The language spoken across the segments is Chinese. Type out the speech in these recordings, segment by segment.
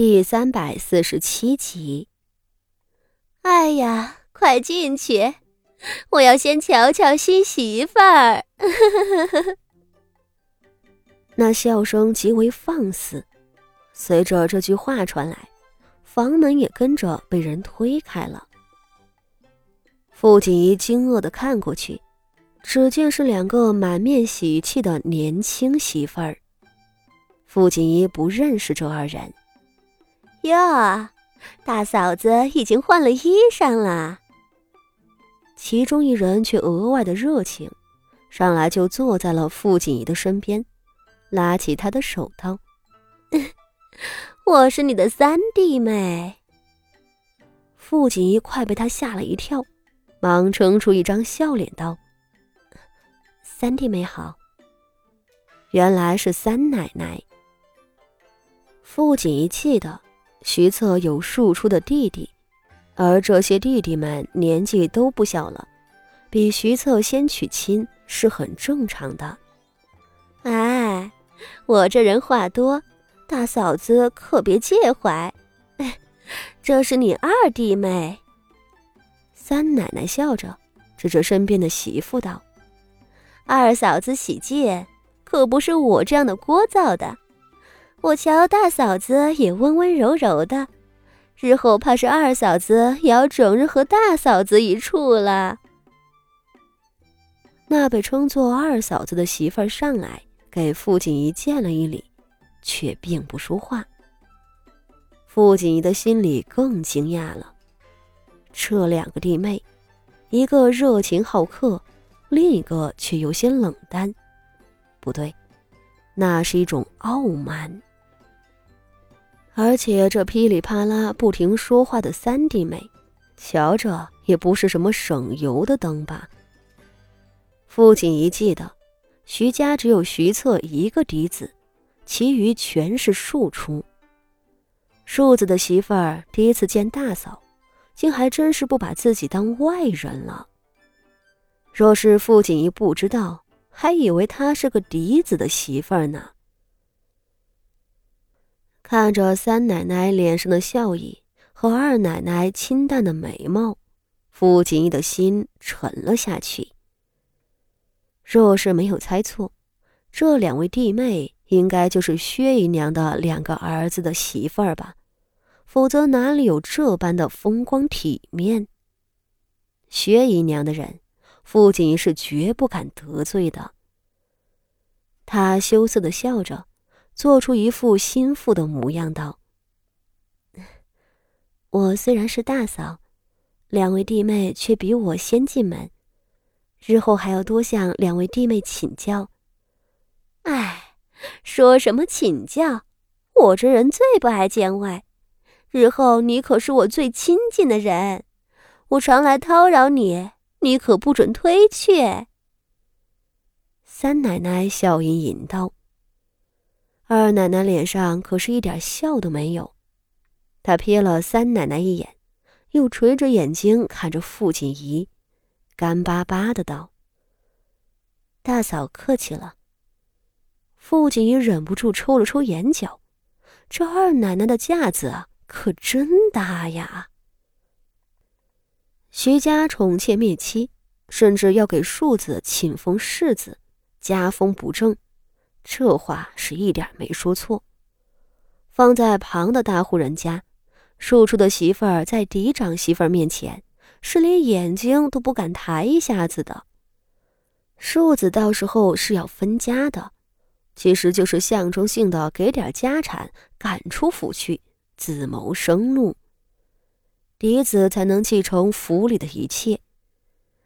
第三百四十七集。哎呀，快进去！我要先瞧瞧新媳妇儿。那笑声极为放肆。随着这句话传来，房门也跟着被人推开了。傅锦仪惊愕的看过去，只见是两个满面喜气的年轻媳妇儿。傅锦仪不认识这二人。哟，大嫂子已经换了衣裳了。其中一人却额外的热情，上来就坐在了傅锦仪的身边，拉起她的手道：“我是你的三弟妹。”傅锦仪快被他吓了一跳，忙撑出一张笑脸道：“三弟妹好。”原来是三奶奶。傅锦仪气的。徐策有庶出的弟弟，而这些弟弟们年纪都不小了，比徐策先娶亲是很正常的。哎，我这人话多，大嫂子可别介怀。这是你二弟妹。三奶奶笑着指着身边的媳妇道：“二嫂子喜见，可不是我这样的聒噪的。”我瞧大嫂子也温温柔柔的，日后怕是二嫂子也要整日和大嫂子一处了。那被称作二嫂子的媳妇儿上来给傅锦仪见了一礼，却并不说话。傅锦仪的心里更惊讶了，这两个弟妹，一个热情好客，另一个却有些冷淡。不对，那是一种傲慢。而且这噼里啪啦不停说话的三弟妹，瞧着也不是什么省油的灯吧？父亲一记得，徐家只有徐策一个嫡子，其余全是庶出。庶子的媳妇儿第一次见大嫂，竟还真是不把自己当外人了。若是傅锦仪不知道，还以为她是个嫡子的媳妇儿呢。看着三奶奶脸上的笑意和二奶奶清淡的眉毛，傅锦衣的心沉了下去。若是没有猜错，这两位弟妹应该就是薛姨娘的两个儿子的媳妇儿吧？否则哪里有这般的风光体面？薛姨娘的人，傅锦衣是绝不敢得罪的。他羞涩的笑着。做出一副心腹的模样，道：“我虽然是大嫂，两位弟妹却比我先进门，日后还要多向两位弟妹请教。哎，说什么请教？我这人最不爱见外，日后你可是我最亲近的人，我常来叨扰你，你可不准推却。”三奶奶笑吟吟道。二奶奶脸上可是一点笑都没有，她瞥了三奶奶一眼，又垂着眼睛看着傅锦仪，干巴巴的道：“大嫂客气了。”傅锦仪忍不住抽了抽眼角，这二奶奶的架子可真大呀！徐家宠妾灭妻，甚至要给庶子请封世子，家风不正。这话是一点没说错。放在旁的大户人家，庶出的媳妇儿在嫡长媳妇儿面前是连眼睛都不敢抬一下子的。庶子到时候是要分家的，其实就是象征性的给点家产赶出府去，自谋生路。嫡子才能继承府里的一切。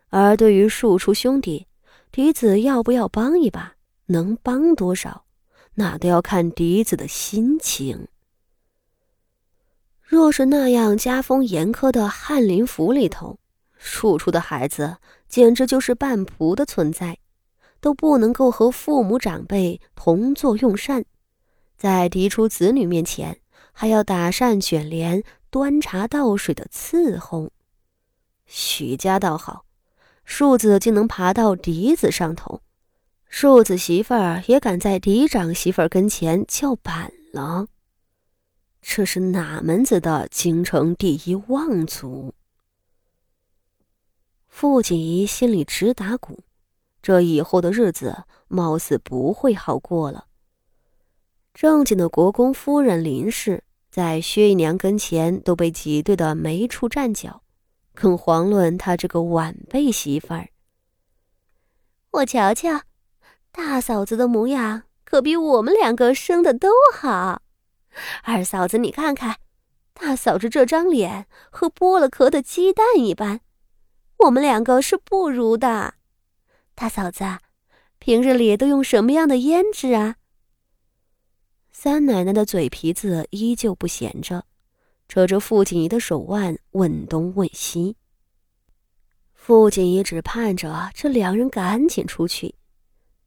而对于庶出兄弟，嫡子要不要帮一把？能帮多少，那都要看嫡子的心情。若是那样家风严苛的翰林府里头，庶出的孩子简直就是半仆的存在，都不能够和父母长辈同坐用膳，在嫡出子女面前还要打扇卷帘、端茶倒水的伺候。许家倒好，庶子竟能爬到嫡子上头。庶子媳妇儿也敢在嫡长媳妇儿跟前叫板了，这是哪门子的京城第一望族？傅锦仪心里直打鼓，这以后的日子貌似不会好过了。正经的国公夫人林氏，在薛姨娘跟前都被挤兑的没处站脚，更遑论她这个晚辈媳妇儿。我瞧瞧，大嫂子的模样可比我们两个生的都好。二嫂子，你看看，大嫂子这张脸和剥了壳的鸡蛋一般，我们两个是不如的。大嫂子，平日里都用什么样的胭脂啊？三奶奶的嘴皮子依旧不闲着，扯着傅锦仪的手腕问东问西。傅锦仪只盼着这两人赶紧出去，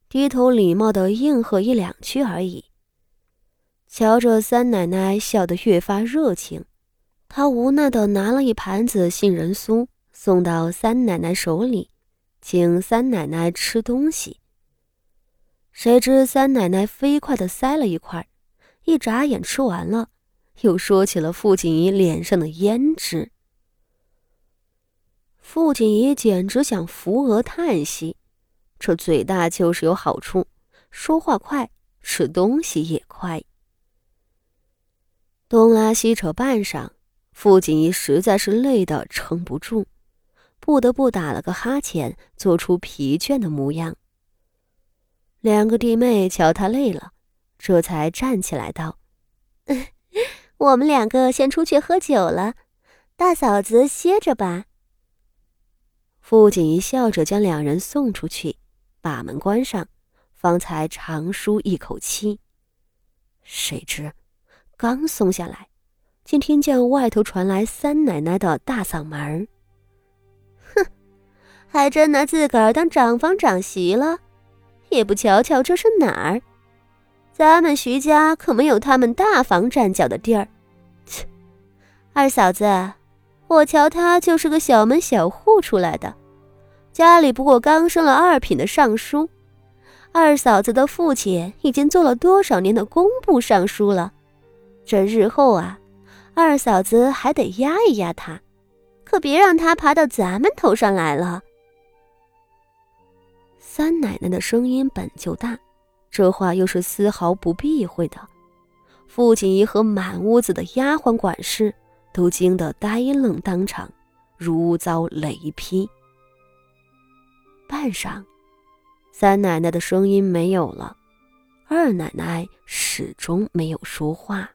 低头礼貌的应和一两句而已。瞧着三奶奶笑得越发热情，她无奈的拿了一盘子杏仁酥送到三奶奶手里，请三奶奶吃东西。谁知三奶奶飞快的塞了一块，一眨眼吃完了，又说起了傅锦仪脸上的胭脂。傅锦仪简直想扶额叹息，这嘴大就是有好处，说话快，吃东西也快。东拉西扯半晌，傅锦仪实在是累得撑不住，不得不打了个哈欠，做出疲倦的模样。两个弟妹瞧她累了，这才站起来道：“我们两个先出去喝酒了，大嫂子歇着吧。”傅锦仪笑着将两人送出去，把门关上，方才长舒一口气。谁知。刚松下来，竟听见外头传来三奶奶的大嗓门儿：“哼，还真拿自个儿当长房长媳了，也不瞧瞧这是哪儿？咱们徐家可没有他们大房站脚的地儿。切，二嫂子，我瞧他就是个小门小户出来的，家里不过刚升了二品的尚书。二嫂子的父亲已经做了多少年的工部尚书了。”这日后啊，二嫂子还得压一压他，可别让他爬到咱们头上来了。三奶奶的声音本就大，这话又是丝毫不避讳的，傅锦仪和满屋子的丫鬟管事都惊得呆愣当场，如遭雷劈。半晌，三奶奶的声音没有了，二奶奶始终没有说话。